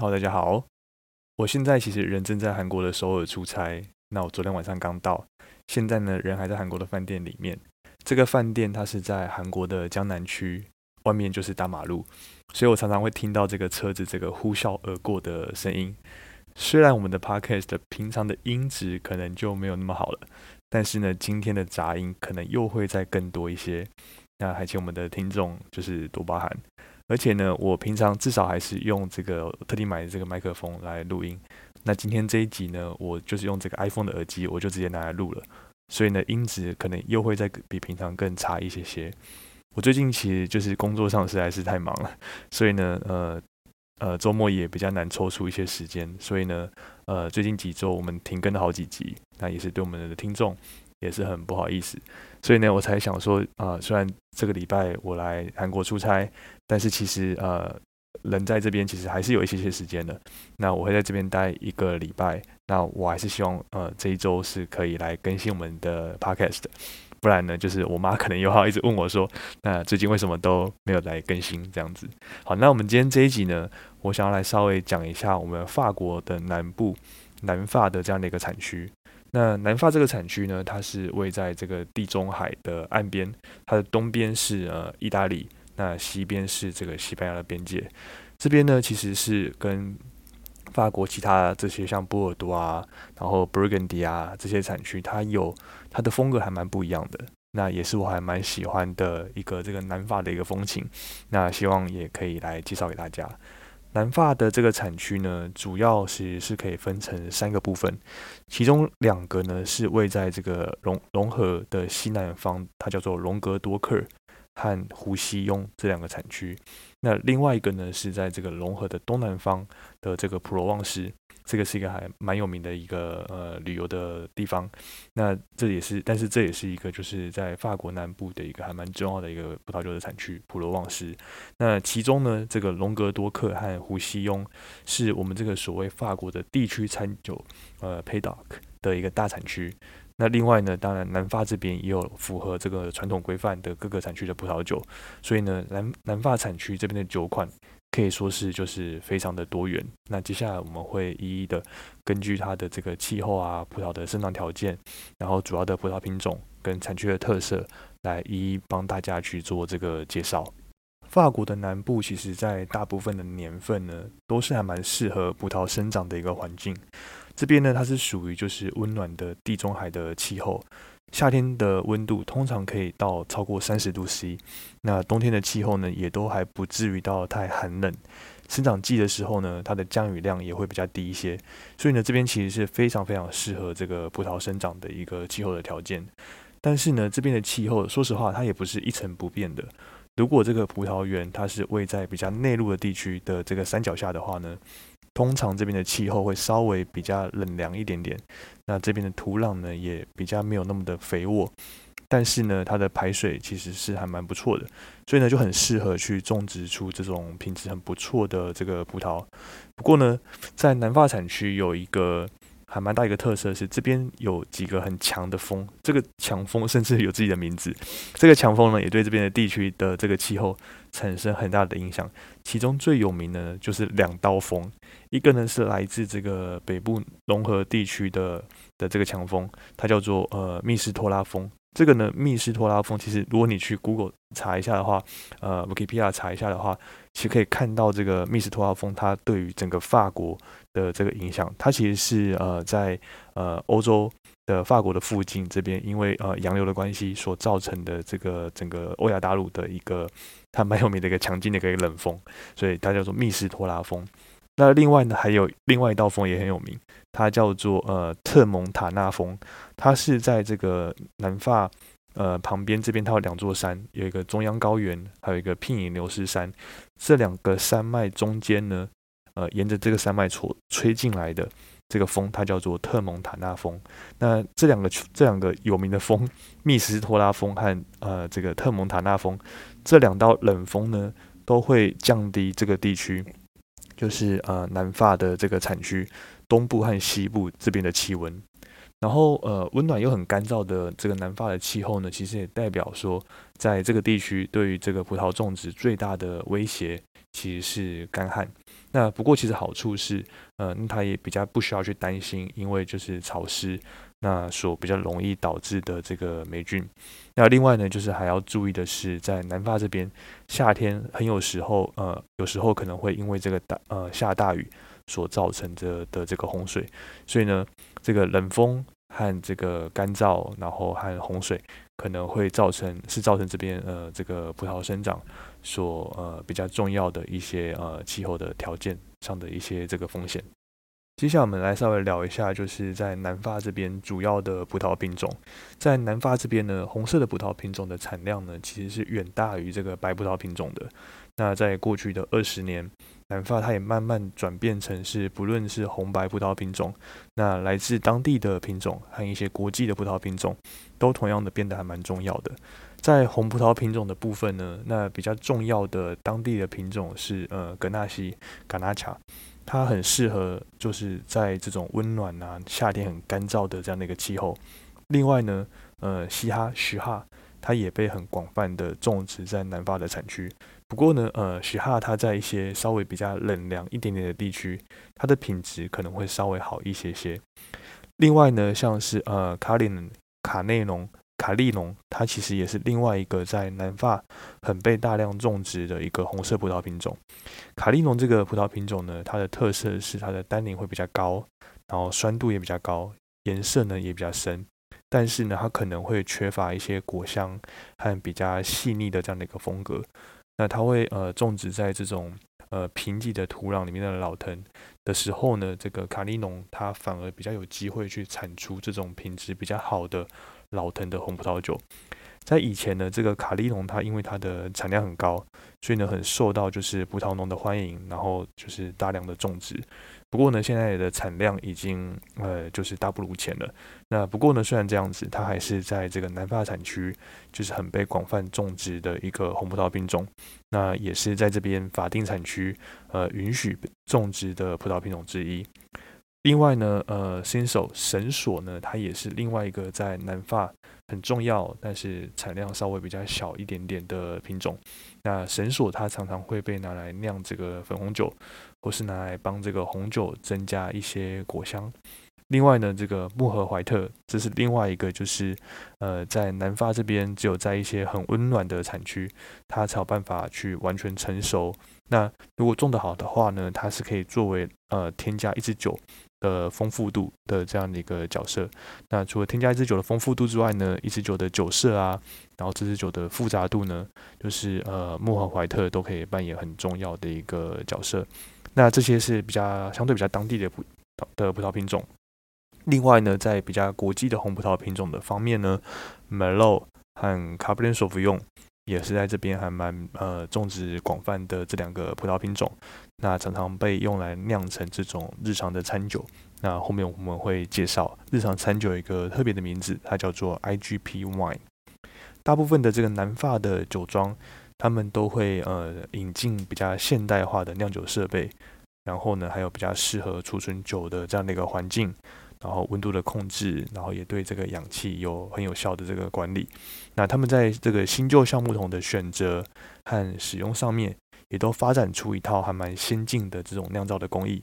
好大家好，我现在其实人正在韩国的首尔出差。那我昨天晚上刚到，现在呢人还在韩国的饭店里面。这个饭店它是在韩国的江南区，外面就是大马路，所以我常常会听到这个车子这个呼啸而过的声音。虽然我们的 Podcast 平常的音质可能就没有那么好了，但是呢今天的杂音可能又会再更多一些。那还请我们的听众就是多包涵。而且呢，我平常至少还是用这个特地买的这个麦克风来录音。那今天这一集呢，我就是用这个 iPhone 的耳机，我就直接拿来录了。所以呢，音质可能又会再比平常更差一些些。我最近其实就是工作上实在是太忙了，所以呢，呃呃，周末也比较难抽出一些时间。所以呢，呃，最近几周我们停更了好几集，那也是对我们的听众也是很不好意思。所以呢，我才想说，啊，虽然这个礼拜我来韩国出差，但是其实呃，人在这边其实还是有一些些时间的。那我会在这边待一个礼拜，那我还是希望呃这一周是可以来更新我们的 podcast，不然呢，就是我妈可能又要一直问我说，那最近为什么都没有来更新这样子。好，那我们今天这一集呢，我想要来稍微讲一下我们法国的南部南法的这样的一个产区。那南法这个产区呢，它是位在这个地中海的岸边，它的东边是呃意大利，那西边是这个西班牙的边界。这边呢，其实是跟法国其他这些像波尔多啊，然后 Burgundy 啊这些产区，它有它的风格还蛮不一样的。那也是我还蛮喜欢的一个这个南法的一个风情。那希望也可以来介绍给大家。南法的这个产区呢，主要是是可以分成三个部分，其中两个呢是位在这个融融合的西南方，它叫做隆格多克和胡西庸这两个产区。那另外一个呢是在这个融合的东南方的这个普罗旺斯。这个是一个还蛮有名的一个呃旅游的地方，那这也是，但是这也是一个就是在法国南部的一个还蛮重要的一个葡萄酒的产区，普罗旺斯。那其中呢，这个隆格多克和胡西庸是我们这个所谓法国的地区餐酒呃 p a y d o c k 的一个大产区。那另外呢，当然南法这边也有符合这个传统规范的各个产区的葡萄酒，所以呢，南南法产区这边的酒款。可以说是就是非常的多元。那接下来我们会一一的根据它的这个气候啊、葡萄的生长条件，然后主要的葡萄品种跟产区的特色，来一一帮大家去做这个介绍。法国的南部其实在大部分的年份呢，都是还蛮适合葡萄生长的一个环境。这边呢，它是属于就是温暖的地中海的气候。夏天的温度通常可以到超过三十度 C，那冬天的气候呢，也都还不至于到太寒冷。生长季的时候呢，它的降雨量也会比较低一些，所以呢，这边其实是非常非常适合这个葡萄生长的一个气候的条件。但是呢，这边的气候，说实话，它也不是一成不变的。如果这个葡萄园它是位在比较内陆的地区的这个山脚下的话呢？通常这边的气候会稍微比较冷凉一点点，那这边的土壤呢也比较没有那么的肥沃，但是呢它的排水其实是还蛮不错的，所以呢就很适合去种植出这种品质很不错的这个葡萄。不过呢，在南法产区有一个。还蛮大一个特色是，这边有几个很强的风，这个强风甚至有自己的名字。这个强风呢，也对这边的地区的这个气候产生很大的影响。其中最有名的就是两刀风，一个呢是来自这个北部融合地区的的这个强风，它叫做呃密斯托拉风。这个呢密斯托拉风，其实如果你去 Google 查一下的话，呃 Wikipedia 查一下的话，其实可以看到这个密斯托拉风它对于整个法国。的这个影响，它其实是呃在呃欧洲的法国的附近这边，因为呃洋流的关系所造成的这个整个欧亚大陆的一个它蛮有名的一个强劲的一个冷风，所以它叫做密斯托拉风。那另外呢，还有另外一道风也很有名，它叫做呃特蒙塔纳风，它是在这个南法呃旁边这边，它有两座山，有一个中央高原，还有一个聘隐牛斯山，这两个山脉中间呢。呃，沿着这个山脉吹吹进来的这个风，它叫做特蒙塔纳风。那这两个这两个有名的风，密斯托拉风和呃这个特蒙塔纳风，这两道冷风呢，都会降低这个地区，就是呃南法的这个产区东部和西部这边的气温。然后呃温暖又很干燥的这个南法的气候呢，其实也代表说，在这个地区对于这个葡萄种植最大的威胁。其实是干旱。那不过其实好处是，呃，它也比较不需要去担心，因为就是潮湿，那所比较容易导致的这个霉菌。那另外呢，就是还要注意的是，在南法这边，夏天很有时候，呃，有时候可能会因为这个大呃下大雨所造成的的这个洪水，所以呢，这个冷风和这个干燥，然后和洪水。可能会造成是造成这边呃这个葡萄生长所呃比较重要的一些呃气候的条件上的一些这个风险。接下来我们来稍微聊一下，就是在南法这边主要的葡萄品种。在南法这边呢，红色的葡萄品种的产量呢其实是远大于这个白葡萄品种的。那在过去的二十年。南法它也慢慢转变成是，不论是红白葡萄品种，那来自当地的品种和一些国际的葡萄品种，都同样的变得还蛮重要的。在红葡萄品种的部分呢，那比较重要的当地的品种是呃格纳西嘎纳卡，它很适合就是在这种温暖啊夏天很干燥的这样的一个气候。另外呢，呃西哈徐哈。它也被很广泛的种植在南法的产区。不过呢，呃，许哈它在一些稍微比较冷凉一点点的地区，它的品质可能会稍微好一些些。另外呢，像是呃卡里卡内隆、卡利农，它其实也是另外一个在南法很被大量种植的一个红色葡萄品种。卡利农这个葡萄品种呢，它的特色是它的单宁会比较高，然后酸度也比较高，颜色呢也比较深。但是呢，它可能会缺乏一些果香和比较细腻的这样的一个风格。那它会呃种植在这种呃贫瘠的土壤里面的老藤的时候呢，这个卡利农它反而比较有机会去产出这种品质比较好的老藤的红葡萄酒。在以前呢，这个卡利农它因为它的产量很高，所以呢很受到就是葡萄农的欢迎，然后就是大量的种植。不过呢，现在的产量已经呃就是大不如前了。那不过呢，虽然这样子，它还是在这个南法产区就是很被广泛种植的一个红葡萄品种。那也是在这边法定产区呃允许种植的葡萄品种之一。另外呢，呃，新手神索呢，它也是另外一个在南法很重要，但是产量稍微比较小一点点的品种。那神索它常常会被拿来酿这个粉红酒。或是拿来帮这个红酒增加一些果香。另外呢，这个木荷怀特，这是另外一个，就是呃，在南法这边，只有在一些很温暖的产区，它才有办法去完全成熟。那如果种得好的话呢，它是可以作为呃添加一支酒的丰富度的这样的一个角色。那除了添加一支酒的丰富度之外呢，一支酒的酒色啊，然后这支酒的复杂度呢，就是呃穆和怀特都可以扮演很重要的一个角色。那这些是比较相对比较当地的葡的葡萄品种。另外呢，在比较国际的红葡萄品种的方面呢梅洛和 Cabernet Sauvignon 也是在这边还蛮呃种植广泛的这两个葡萄品种。那常常被用来酿成这种日常的餐酒。那后面我们会介绍日常餐酒一个特别的名字，它叫做 IGP Wine。大部分的这个南法的酒庄。他们都会呃引进比较现代化的酿酒设备，然后呢，还有比较适合储存酒的这样的一个环境，然后温度的控制，然后也对这个氧气有很有效的这个管理。那他们在这个新旧橡木桶的选择和使用上面，也都发展出一套还蛮先进的这种酿造的工艺。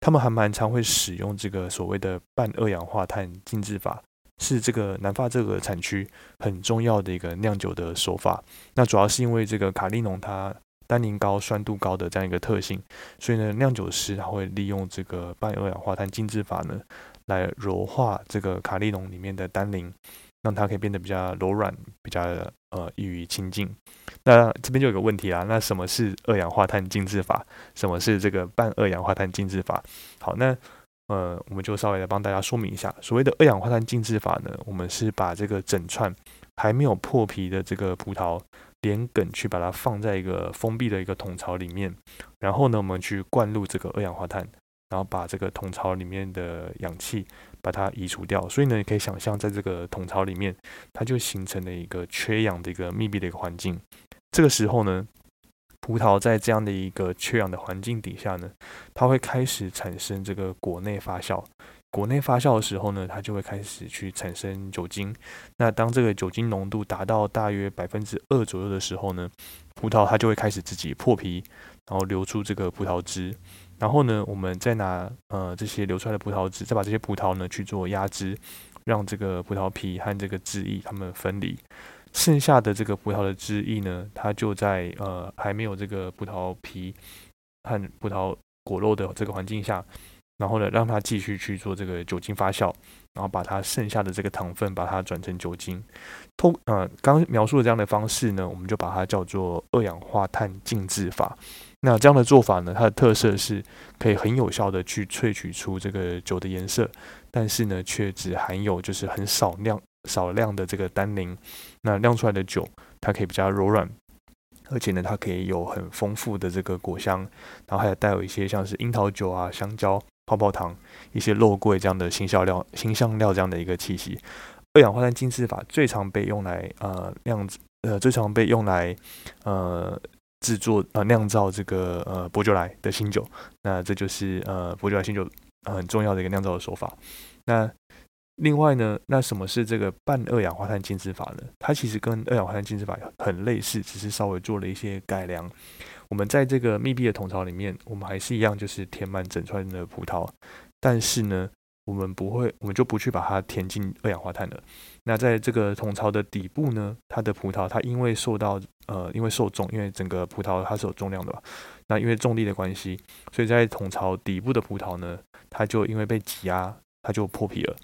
他们还蛮常会使用这个所谓的半二氧化碳静置法。是这个南法这个产区很重要的一个酿酒的手法。那主要是因为这个卡利农它单宁高、酸度高的这样一个特性，所以呢，酿酒师他会利用这个半二氧化碳静置法呢，来柔化这个卡利农里面的单宁，让它可以变得比较柔软，比较呃易于亲近。那这边就有个问题啦，那什么是二氧化碳静置法？什么是这个半二氧化碳静置法？好，那。呃，我们就稍微来帮大家说明一下，所谓的二氧化碳静置法呢，我们是把这个整串还没有破皮的这个葡萄连梗去把它放在一个封闭的一个桶槽里面，然后呢，我们去灌入这个二氧化碳，然后把这个桶槽里面的氧气把它移除掉。所以呢，你可以想象，在这个桶槽里面，它就形成了一个缺氧的一个密闭的一个环境。这个时候呢。葡萄在这样的一个缺氧的环境底下呢，它会开始产生这个果内发酵，国内发酵的时候呢，它就会开始去产生酒精。那当这个酒精浓度达到大约百分之二左右的时候呢，葡萄它就会开始自己破皮，然后流出这个葡萄汁。然后呢，我们再拿呃这些流出来的葡萄汁，再把这些葡萄呢去做压汁，让这个葡萄皮和这个汁液它们分离。剩下的这个葡萄的汁液呢，它就在呃还没有这个葡萄皮和葡萄果肉的这个环境下。然后呢，让它继续去做这个酒精发酵，然后把它剩下的这个糖分把它转成酒精。通呃，刚描述的这样的方式呢，我们就把它叫做二氧化碳浸渍法。那这样的做法呢，它的特色是可以很有效的去萃取出这个酒的颜色，但是呢，却只含有就是很少量少量的这个单宁。那酿出来的酒，它可以比较柔软，而且呢，它可以有很丰富的这个果香，然后还有带有一些像是樱桃酒啊、香蕉。泡泡糖、一些肉桂这样的新香料、新香料这样的一个气息。二氧化碳浸渍法最常被用来呃酿呃最常被用来呃制作呃酿造这个呃伯爵来的新酒。那这就是呃伯爵来新酒很重要的一个酿造的手法。那另外呢，那什么是这个半二氧化碳浸渍法呢？它其实跟二氧化碳浸渍法很类似，只是稍微做了一些改良。我们在这个密闭的桶槽里面，我们还是一样，就是填满整串的葡萄，但是呢，我们不会，我们就不去把它填进二氧化碳了。那在这个桶槽的底部呢，它的葡萄它因为受到呃，因为受重，因为整个葡萄它是有重量的吧，那因为重力的关系，所以在桶槽底部的葡萄呢，它就因为被挤压，它就破皮了。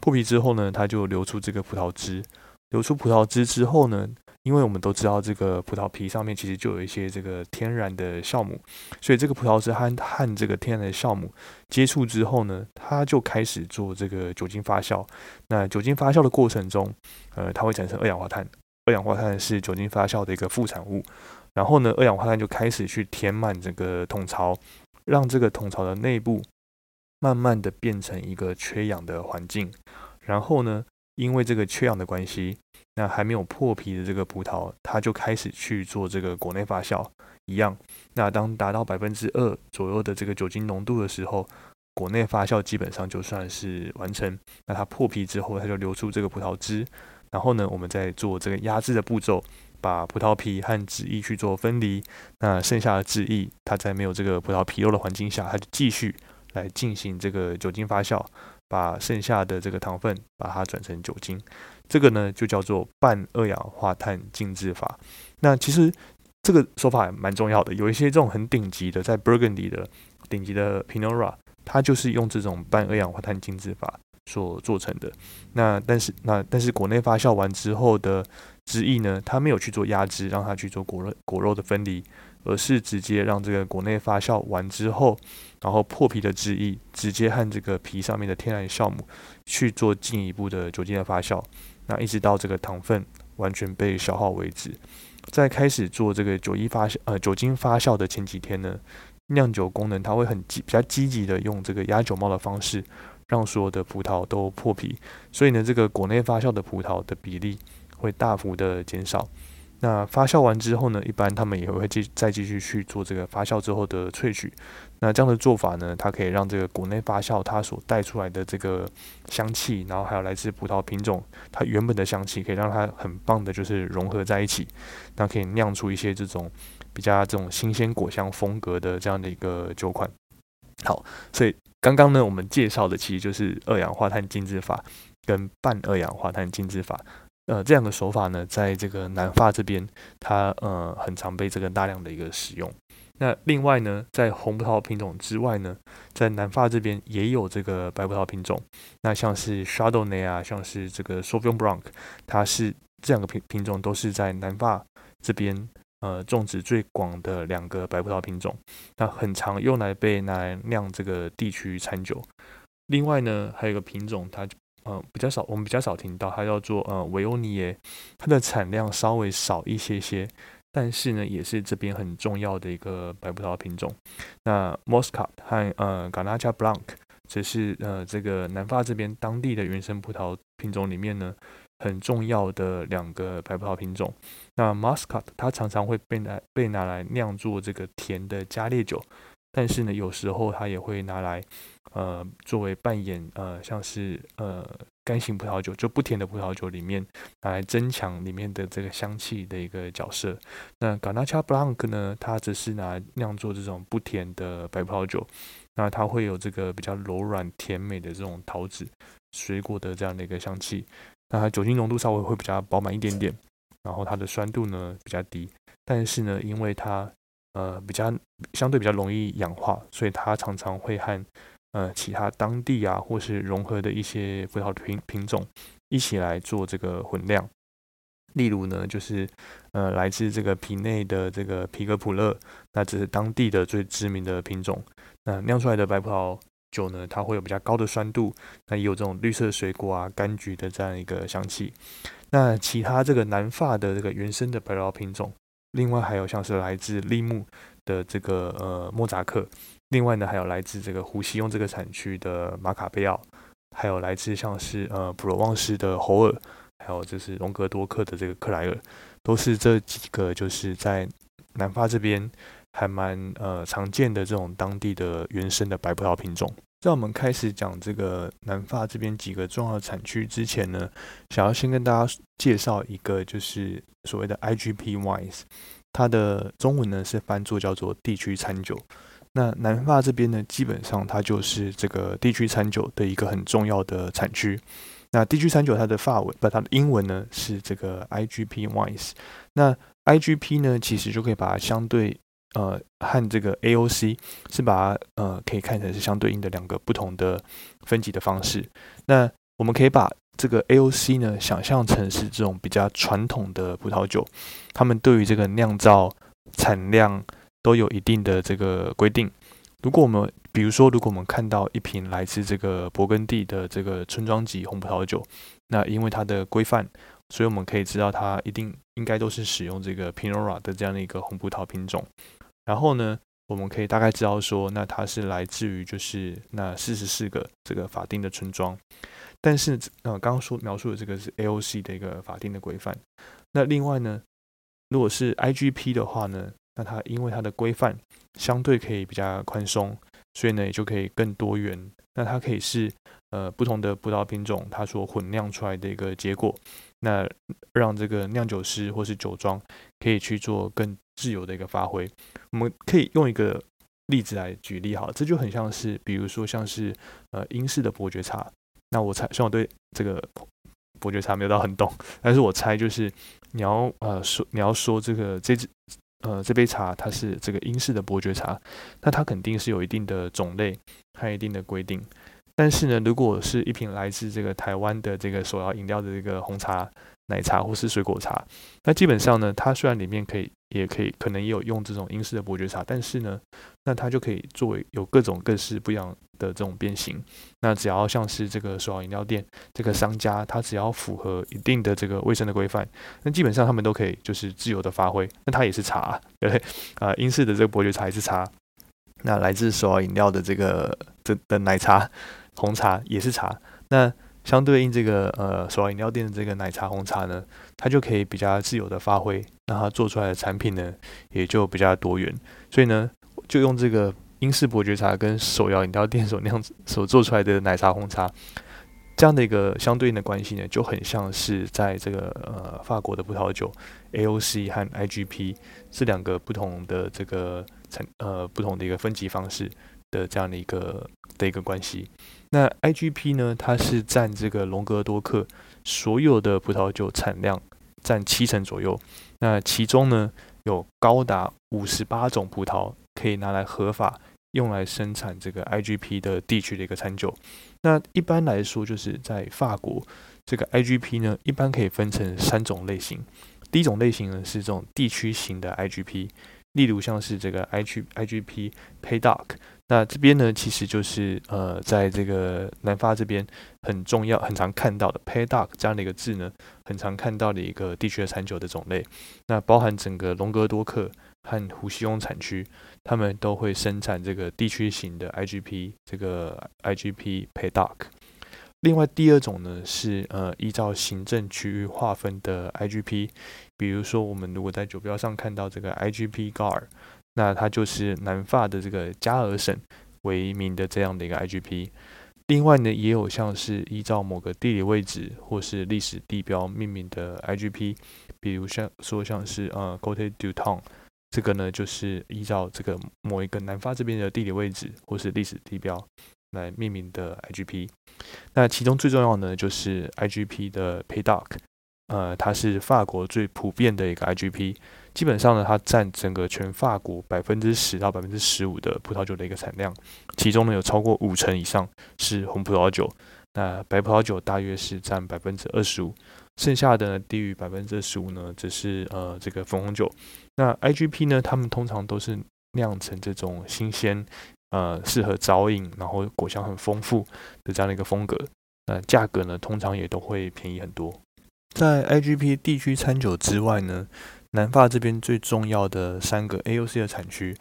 破皮之后呢，它就流出这个葡萄汁，流出葡萄汁之后呢。因为我们都知道，这个葡萄皮上面其实就有一些这个天然的酵母，所以这个葡萄汁和和这个天然的酵母接触之后呢，它就开始做这个酒精发酵。那酒精发酵的过程中，呃，它会产生二氧化碳。二氧化碳是酒精发酵的一个副产物。然后呢，二氧化碳就开始去填满这个桶槽，让这个桶槽的内部慢慢的变成一个缺氧的环境。然后呢，因为这个缺氧的关系。那还没有破皮的这个葡萄，它就开始去做这个果内发酵，一样。那当达到百分之二左右的这个酒精浓度的时候，果内发酵基本上就算是完成。那它破皮之后，它就流出这个葡萄汁。然后呢，我们再做这个压制的步骤，把葡萄皮和汁液去做分离。那剩下的汁液，它在没有这个葡萄皮肉的环境下，它就继续来进行这个酒精发酵，把剩下的这个糖分把它转成酒精。这个呢就叫做半二氧化碳浸渍法。那其实这个手法蛮重要的。有一些这种很顶级的，在 Burgundy 的顶级的 Pinot Noir，它就是用这种半二氧化碳浸渍法所做成的。那但是那但是国内发酵完之后的汁液呢，它没有去做压汁，让它去做果肉果肉的分离，而是直接让这个国内发酵完之后，然后破皮的汁液直接和这个皮上面的天然酵母去做进一步的酒精的发酵。那一直到这个糖分完全被消耗为止，在开始做这个酒精发酵呃酒精发酵的前几天呢，酿酒功能它会很积比较积极的用这个压酒帽的方式，让所有的葡萄都破皮，所以呢，这个果内发酵的葡萄的比例会大幅的减少。那发酵完之后呢，一般他们也会继再继续去做这个发酵之后的萃取。那这样的做法呢，它可以让这个国内发酵它所带出来的这个香气，然后还有来自葡萄品种它原本的香气，可以让它很棒的就是融合在一起，那可以酿出一些这种比较这种新鲜果香风格的这样的一个酒款。好，所以刚刚呢，我们介绍的其实就是二氧化碳浸渍法跟半二氧化碳浸渍法。呃，这样的手法呢，在这个南法这边，它呃很常被这个大量的一个使用。那另外呢，在红葡萄品种之外呢，在南法这边也有这个白葡萄品种。那像是 Chardonnay 啊，像是这个 Sauvignon Blanc，它是这两个品品种都是在南法这边呃种植最广的两个白葡萄品种。那很常用来被拿来酿这个地区餐酒。另外呢，还有一个品种，它。嗯，比较少，我们比较少听到它叫做呃维欧尼耶，它的产量稍微少一些些，但是呢，也是这边很重要的一个白葡萄品种。那 mosca 和呃 g a n a c h a Blanc 则是呃这个南法这边当地的原生葡萄品种里面呢很重要的两个白葡萄品种。那 Moscat 它常常会被拿被拿来酿做这个甜的加烈酒。但是呢，有时候它也会拿来呃作为扮演呃像是呃干型葡萄酒就不甜的葡萄酒里面来增强里面的这个香气的一个角色。那 Garnacha Blanc 呢，它则是拿酿做这种不甜的白葡萄酒，那它会有这个比较柔软甜美的这种桃子水果的这样的一个香气。那它酒精浓度稍微会比较饱满一点点，然后它的酸度呢比较低，但是呢，因为它呃比较相对比较容易氧化，所以它常常会和呃其他当地啊或是融合的一些葡萄品品种一起来做这个混酿。例如呢，就是呃来自这个皮内的这个皮格普勒，那这是当地的最知名的品种。那酿出来的白葡萄酒呢，它会有比较高的酸度，那也有这种绿色水果啊、柑橘的这样一个香气。那其他这个南法的这个原生的白葡萄品种，另外还有像是来自利木的这个呃莫扎克，另外呢还有来自这个胡西用这个产区的马卡贝奥，还有来自像是呃普罗旺斯的侯尔。还有就是隆格多克的这个克莱尔，都是这几个就是在南法这边还蛮呃常见的这种当地的原生的白葡萄品种。在我们开始讲这个南法这边几个重要的产区之前呢，想要先跟大家介绍一个就是所谓的 IGP wines，它的中文呢是翻作叫做地区餐酒。那南法这边呢，基本上它就是这个地区餐酒的一个很重要的产区。那地区餐酒它的法文不，它的英文呢是这个 IGP wines。那 IGP 呢，其实就可以把它相对呃和这个 AOC 是把它呃可以看成是相对应的两个不同的分级的方式。那我们可以把这个 AOC 呢想象成是这种比较传统的葡萄酒，他们对于这个酿造产量都有一定的这个规定。如果我们比如说，如果我们看到一瓶来自这个勃艮第的这个村庄级红葡萄酒，那因为它的规范，所以我们可以知道它一定应该都是使用这个 Pinot 的这样的一个红葡萄品种。然后呢，我们可以大概知道说，那它是来自于就是那四十四个这个法定的村庄。但是呃，刚刚说描述的这个是 AOC 的一个法定的规范。那另外呢，如果是 IGP 的话呢，那它因为它的规范相对可以比较宽松。所以呢，也就可以更多元。那它可以是呃不同的葡萄品种，它所混酿出来的一个结果。那让这个酿酒师或是酒庄可以去做更自由的一个发挥。我们可以用一个例子来举例，好，这就很像是，比如说像是呃英式的伯爵茶。那我猜，虽然我对这个伯爵茶没有到很懂，但是我猜就是你要呃说你要说这个这支。呃，这杯茶它是这个英式的伯爵茶，那它肯定是有一定的种类和一定的规定。但是呢，如果是一瓶来自这个台湾的这个手摇饮料的这个红茶、奶茶或是水果茶，那基本上呢，它虽然里面可以。也可以，可能也有用这种英式的伯爵茶，但是呢，那它就可以作为有各种各式不一样的这种变形。那只要像是这个手摇饮料店这个商家，它只要符合一定的这个卫生的规范，那基本上他们都可以就是自由的发挥。那它也是茶，对不对？啊，英式的这个伯爵茶也是茶，那来自手摇饮料的这个这的奶茶红茶也是茶。那相对应这个呃手摇饮料店的这个奶茶红茶呢，它就可以比较自由的发挥，那它做出来的产品呢也就比较多元。所以呢，就用这个英式伯爵茶跟手摇饮料店所酿所做出来的奶茶红茶这样的一个相对应的关系呢，就很像是在这个呃法国的葡萄酒 AOC 和 IGP 这两个不同的这个产呃不同的一个分级方式的这样的一个的一个关系。那 IGP 呢？它是占这个隆格多克所有的葡萄酒产量占七成左右。那其中呢，有高达五十八种葡萄可以拿来合法用来生产这个 IGP 的地区的一个餐酒。那一般来说，就是在法国，这个 IGP 呢，一般可以分成三种类型。第一种类型呢，是这种地区型的 IGP，例如像是这个 IG IGP Paydock。那这边呢，其实就是呃，在这个南发这边很重要、很常看到的 p a y d o c k 这样的一个字呢，很常看到的一个地区的产酒的种类。那包含整个隆格多克和胡西翁产区，他们都会生产这个地区型的 IGP，这个 IGP p a y d o c k 另外第二种呢，是呃依照行政区域划分的 IGP，比如说我们如果在酒标上看到这个 IGP ga。那它就是南法的这个加尔省为名的这样的一个 IGP。另外呢，也有像是依照某个地理位置或是历史地标命名的 IGP，比如像说像是呃 c o t e du t o n 这个呢就是依照这个某一个南法这边的地理位置或是历史地标来命名的 IGP。那其中最重要的就是 IGP 的 p a y d o c 呃，它是法国最普遍的一个 IGP。基本上呢，它占整个全法国百分之十到百分之十五的葡萄酒的一个产量，其中呢有超过五成以上是红葡萄酒，那白葡萄酒大约是占百分之二十五，剩下的低于百分之十五呢，则是呃这个粉红酒。那 IGP 呢，他们通常都是酿成这种新鲜，呃适合早饮，然后果香很丰富的这样的一个风格，那价格呢通常也都会便宜很多。在 IGP 地区餐酒之外呢。南法这边最重要的三个 AOC 的产区，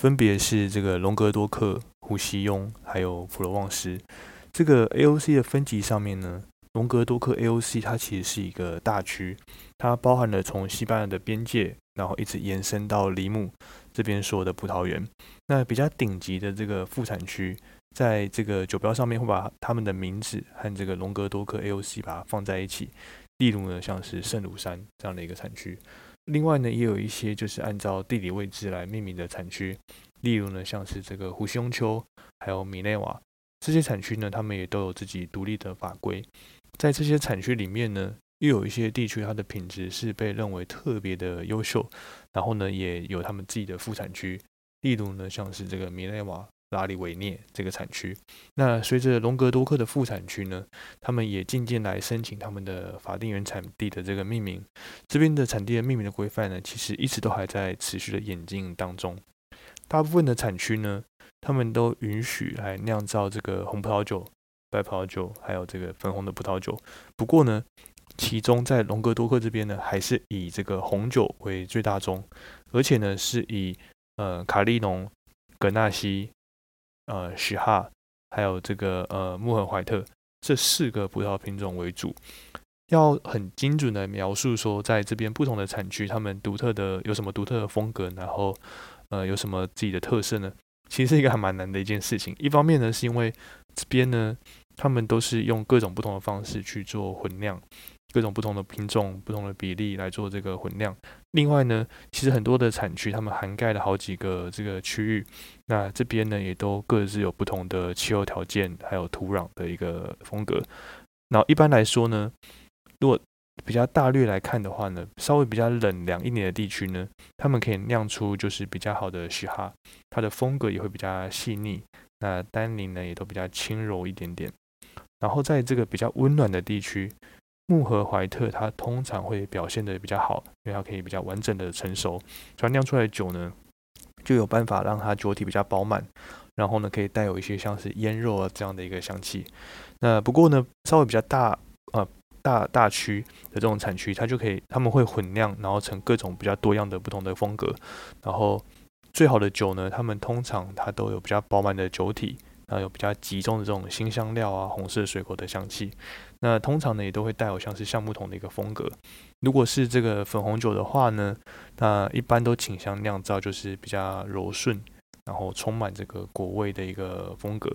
分别是这个隆格多克、胡西庸还有普罗旺斯。这个 AOC 的分级上面呢，隆格多克 AOC 它其实是一个大区，它包含了从西班牙的边界，然后一直延伸到里姆这边所有的葡萄园。那比较顶级的这个副产区，在这个酒标上面会把他们的名字和这个隆格多克 AOC 把它放在一起。例如呢，像是圣卢山这样的一个产区。另外呢，也有一些就是按照地理位置来命名的产区，例如呢，像是这个胡西翁丘，还有米内瓦这些产区呢，他们也都有自己独立的法规。在这些产区里面呢，又有一些地区它的品质是被认为特别的优秀，然后呢，也有他们自己的副产区，例如呢，像是这个米内瓦。拉里维涅这个产区，那随着隆格多克的副产区呢，他们也渐渐来申请他们的法定原产地的这个命名。这边的产地的命名的规范呢，其实一直都还在持续的演进当中。大部分的产区呢，他们都允许来酿造这个红葡萄酒、白葡萄酒，还有这个粉红的葡萄酒。不过呢，其中在隆格多克这边呢，还是以这个红酒为最大宗，而且呢，是以呃卡利农、格纳西。呃，许哈，还有这个呃穆赫怀特这四个葡萄品种为主，要很精准的描述说，在这边不同的产区，他们独特的有什么独特的风格，然后呃有什么自己的特色呢？其实是一个还蛮难的一件事情。一方面呢，是因为这边呢，他们都是用各种不同的方式去做混酿。各种不同的品种、不同的比例来做这个混酿。另外呢，其实很多的产区，它们涵盖了好几个这个区域。那这边呢，也都各自有不同的气候条件，还有土壤的一个风格。然后一般来说呢，如果比较大略来看的话呢，稍微比较冷凉一点的地区呢，他们可以酿出就是比较好的许哈，它的风格也会比较细腻。那单宁呢，也都比较轻柔一点点。然后在这个比较温暖的地区。木和怀特，它通常会表现的比较好，因为它可以比较完整的成熟，所以酿出来的酒呢，就有办法让它酒体比较饱满，然后呢，可以带有一些像是腌肉啊这样的一个香气。那不过呢，稍微比较大呃大大区的这种产区，它就可以他们会混酿，然后成各种比较多样的不同的风格。然后最好的酒呢，他们通常它都有比较饱满的酒体。然后有比较集中的这种新香料啊，红色水果的香气。那通常呢，也都会带有像是橡木桶的一个风格。如果是这个粉红酒的话呢，那一般都倾向酿造就是比较柔顺，然后充满这个果味的一个风格。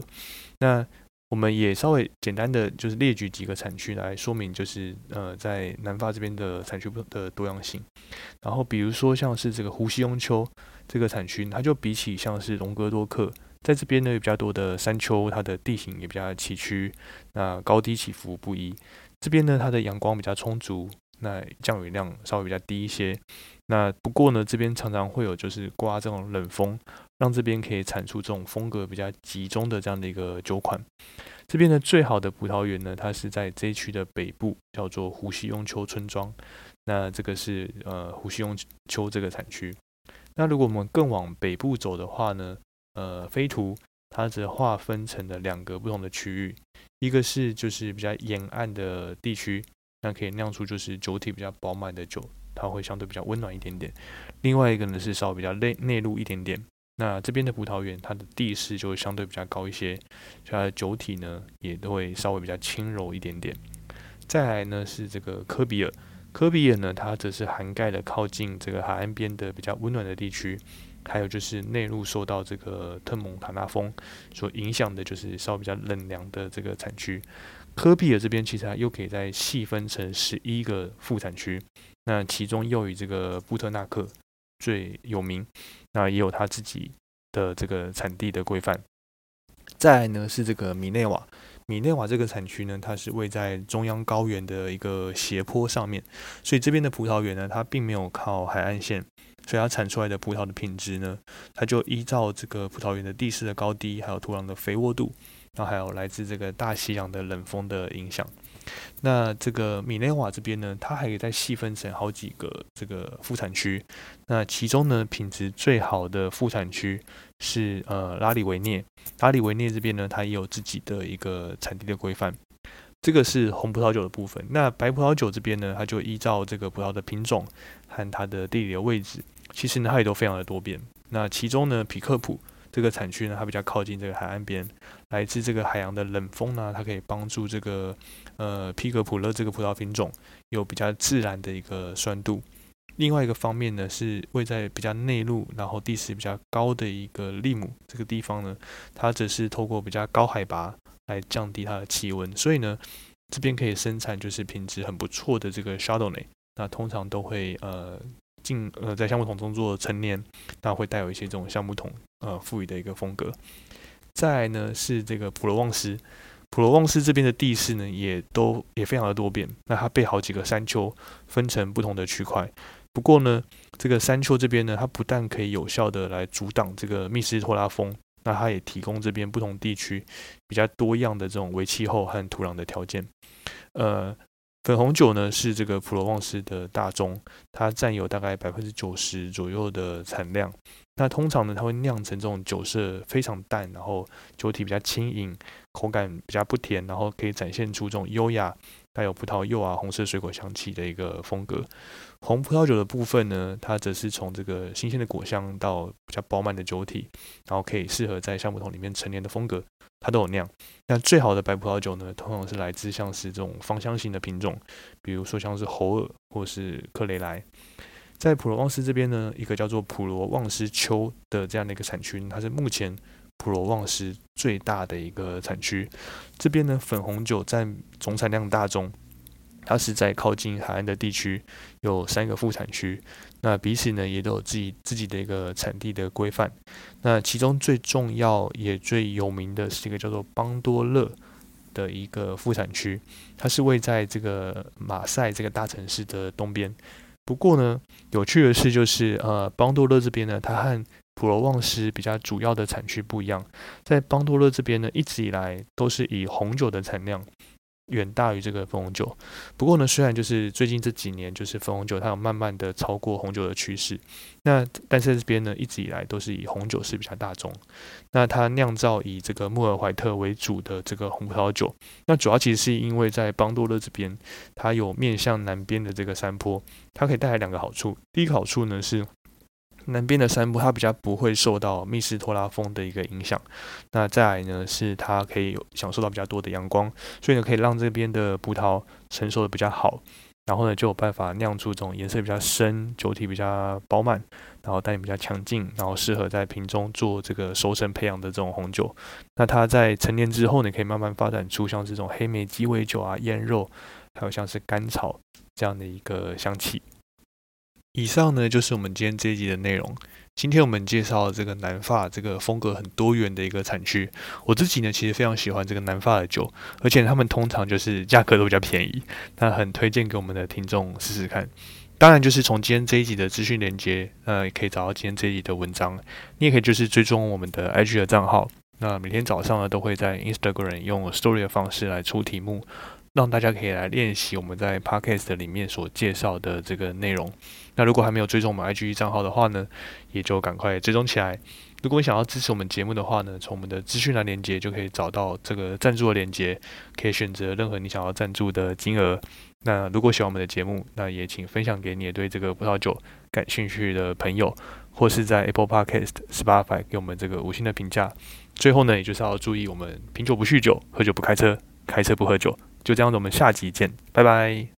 那我们也稍微简单的就是列举几个产区来说明，就是呃在南法这边的产区的多样性。然后比如说像是这个胡西雍丘这个产区，它就比起像是隆格多克。在这边呢，有比较多的山丘，它的地形也比较崎岖，那高低起伏不一。这边呢，它的阳光比较充足，那降雨量稍微比较低一些。那不过呢，这边常常会有就是刮这种冷风，让这边可以产出这种风格比较集中的这样的一个酒款。这边的最好的葡萄园呢，它是在这一区的北部，叫做胡西雍丘村庄。那这个是呃胡西雍丘这个产区。那如果我们更往北部走的话呢？呃，飞图它则划分成了两个不同的区域，一个是就是比较沿岸的地区，那可以酿出就是酒体比较饱满的酒，它会相对比较温暖一点点。另外一个呢是稍微比较内内陆一点点，那这边的葡萄园它的地势就会相对比较高一些，它的酒体呢也都会稍微比较轻柔一点点。再来呢是这个科比尔，科比尔呢它则是涵盖了靠近这个海岸边的比较温暖的地区。还有就是内陆受到这个特蒙塔纳风所影响的，就是稍微比较冷凉的这个产区。科比尔这边其实它又可以再细分成十一个副产区，那其中又以这个布特纳克最有名，那也有他自己的这个产地的规范。再来呢是这个米内瓦，米内瓦这个产区呢，它是位在中央高原的一个斜坡上面，所以这边的葡萄园呢，它并没有靠海岸线，所以它产出来的葡萄的品质呢，它就依照这个葡萄园的地势的高低，还有土壤的肥沃度，然后还有来自这个大西洋的冷风的影响。那这个米内瓦这边呢，它还可以再细分成好几个这个副产区。那其中呢，品质最好的副产区是呃拉里维涅。拉里维涅这边呢，它也有自己的一个产地的规范。这个是红葡萄酒的部分。那白葡萄酒这边呢，它就依照这个葡萄的品种和它的地理的位置，其实呢它也都非常的多变。那其中呢，皮克普。这个产区呢，它比较靠近这个海岸边，来自这个海洋的冷风呢，它可以帮助这个呃皮格普勒这个葡萄品种有比较自然的一个酸度。另外一个方面呢，是位在比较内陆，然后地势比较高的一个利姆这个地方呢，它则是透过比较高海拔来降低它的气温，所以呢，这边可以生产就是品质很不错的这个 Chardonnay，那通常都会呃。进呃，在橡木桶中做陈年，那会带有一些这种橡木桶呃赋予的一个风格。再呢是这个普罗旺斯，普罗旺斯这边的地势呢也都也非常的多变，那它被好几个山丘分成不同的区块。不过呢，这个山丘这边呢，它不但可以有效的来阻挡这个密斯托拉风，那它也提供这边不同地区比较多样的这种微气候和土壤的条件，呃。粉红酒呢是这个普罗旺斯的大宗，它占有大概百分之九十左右的产量。那通常呢，它会酿成这种酒色非常淡，然后酒体比较轻盈，口感比较不甜，然后可以展现出这种优雅。带有葡萄柚啊、红色水果香气的一个风格。红葡萄酒的部分呢，它则是从这个新鲜的果香到比较饱满的酒体，然后可以适合在橡木桶里面陈年的风格，它都有酿。那最好的白葡萄酒呢，通常是来自像是这种芳香型的品种，比如说像是侯尔或是克雷莱。在普罗旺斯这边呢，一个叫做普罗旺斯丘的这样的一个产区，它是目前。普罗旺斯最大的一个产区，这边呢，粉红酒占总产量大中，它是在靠近海岸的地区，有三个副产区，那彼此呢也都有自己自己的一个产地的规范。那其中最重要也最有名的是一个叫做邦多勒的一个副产区，它是位在这个马赛这个大城市的东边。不过呢，有趣的是就是呃，邦多勒这边呢，它和普罗旺斯比较主要的产区不一样，在邦多勒这边呢，一直以来都是以红酒的产量远大于这个粉红酒。不过呢，虽然就是最近这几年，就是粉红酒它有慢慢的超过红酒的趋势，那但是这边呢，一直以来都是以红酒是比较大众。那它酿造以这个穆尔怀特为主的这个红葡萄酒，那主要其实是因为在邦多勒这边，它有面向南边的这个山坡，它可以带来两个好处。第一个好处呢是。南边的山坡，它比较不会受到密斯托拉风的一个影响。那再来呢，是它可以享受到比较多的阳光，所以呢，可以让这边的葡萄成熟的比较好。然后呢，就有办法酿出这种颜色比较深、酒体比较饱满，然后单比较强劲，然后适合在瓶中做这个熟成培养的这种红酒。那它在成年之后呢，可以慢慢发展出像这种黑莓鸡尾酒啊、腌肉，还有像是甘草这样的一个香气。以上呢就是我们今天这一集的内容。今天我们介绍这个南法这个风格很多元的一个产区。我自己呢其实非常喜欢这个南法的酒，而且他们通常就是价格都比较便宜，那很推荐给我们的听众试试看。当然就是从今天这一集的资讯连接，呃，也可以找到今天这一集的文章。你也可以就是追踪我们的 IG 的账号，那每天早上呢都会在 Instagram 用 Story 的方式来出题目。让大家可以来练习我们在 Podcast 里面所介绍的这个内容。那如果还没有追踪我们 IG 账号的话呢，也就赶快追踪起来。如果你想要支持我们节目的话呢，从我们的资讯栏连接就可以找到这个赞助的连接，可以选择任何你想要赞助的金额。那如果喜欢我们的节目，那也请分享给你对这个葡萄酒感兴趣的朋友，或是在 Apple Podcast、Spotify 给我们这个五星的评价。最后呢，也就是要注意我们品酒不酗酒，喝酒不开车，开车不喝酒。就这样子，我们下集见，拜拜。